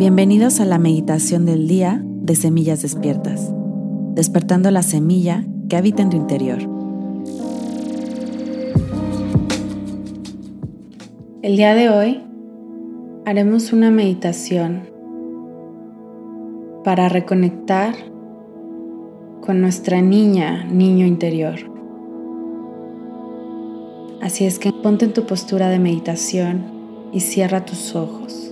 Bienvenidos a la meditación del día de Semillas Despiertas, despertando la semilla que habita en tu interior. El día de hoy haremos una meditación para reconectar con nuestra niña, niño interior. Así es que ponte en tu postura de meditación y cierra tus ojos.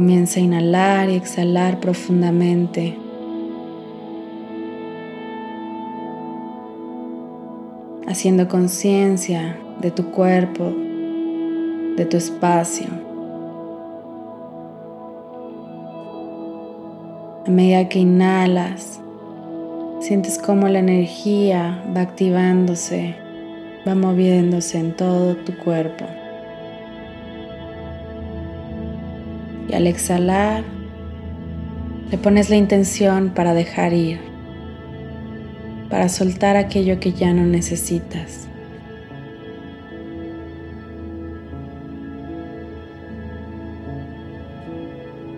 Comienza a inhalar y exhalar profundamente. Haciendo conciencia de tu cuerpo, de tu espacio. A medida que inhalas, sientes cómo la energía va activándose, va moviéndose en todo tu cuerpo. Y al exhalar, le pones la intención para dejar ir, para soltar aquello que ya no necesitas.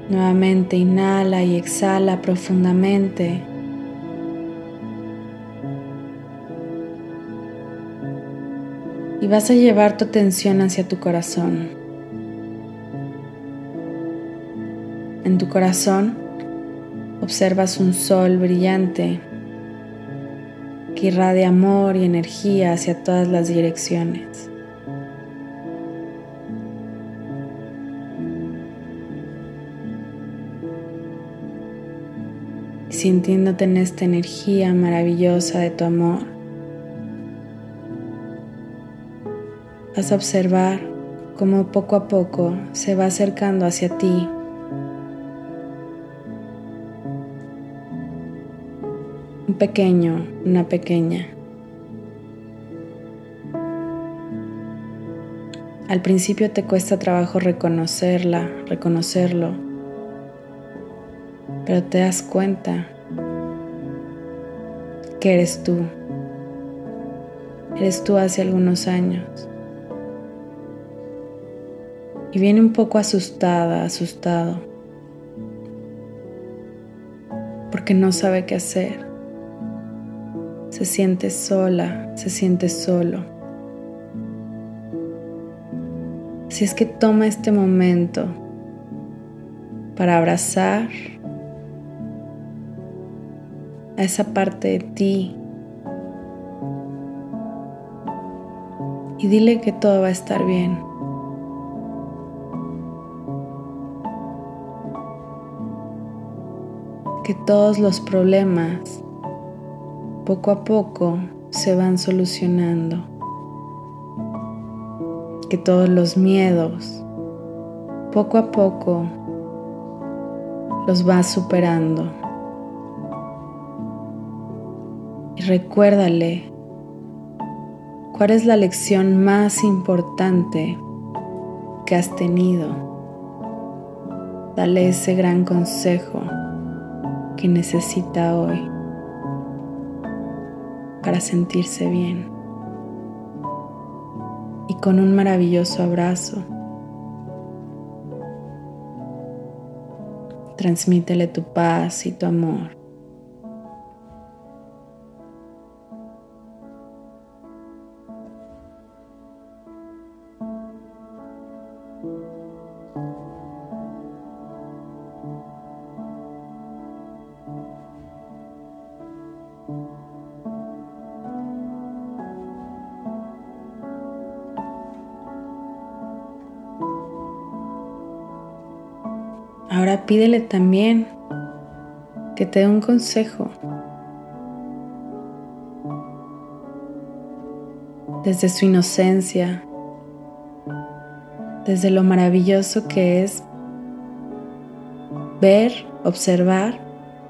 Nuevamente inhala y exhala profundamente. Y vas a llevar tu atención hacia tu corazón. En tu corazón observas un sol brillante que irradia amor y energía hacia todas las direcciones. sintiéndote en esta energía maravillosa de tu amor, vas a observar cómo poco a poco se va acercando hacia ti un pequeño, una pequeña. Al principio te cuesta trabajo reconocerla, reconocerlo, pero te das cuenta que eres tú. Eres tú hace algunos años. Y viene un poco asustada, asustado, porque no sabe qué hacer se siente sola, se siente solo. Si es que toma este momento para abrazar a esa parte de ti y dile que todo va a estar bien. Que todos los problemas poco a poco se van solucionando. Que todos los miedos, poco a poco, los vas superando. Y recuérdale cuál es la lección más importante que has tenido. Dale ese gran consejo que necesita hoy para sentirse bien. Y con un maravilloso abrazo, transmítele tu paz y tu amor. Ahora pídele también que te dé un consejo. Desde su inocencia, desde lo maravilloso que es ver, observar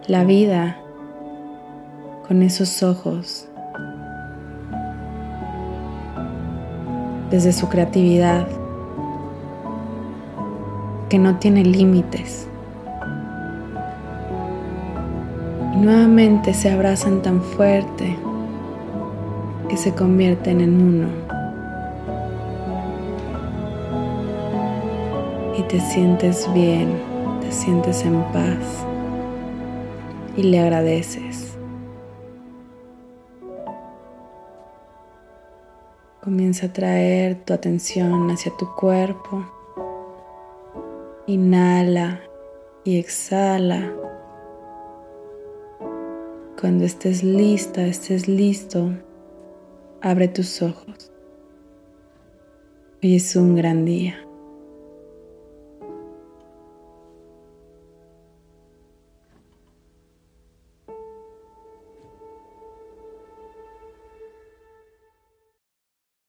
la vida con esos ojos, desde su creatividad que no tiene límites. Y nuevamente se abrazan tan fuerte que se convierten en uno. y te sientes bien, te sientes en paz y le agradeces. Comienza a traer tu atención hacia tu cuerpo. Inhala y exhala. Cuando estés lista, estés listo, abre tus ojos. Hoy es un gran día.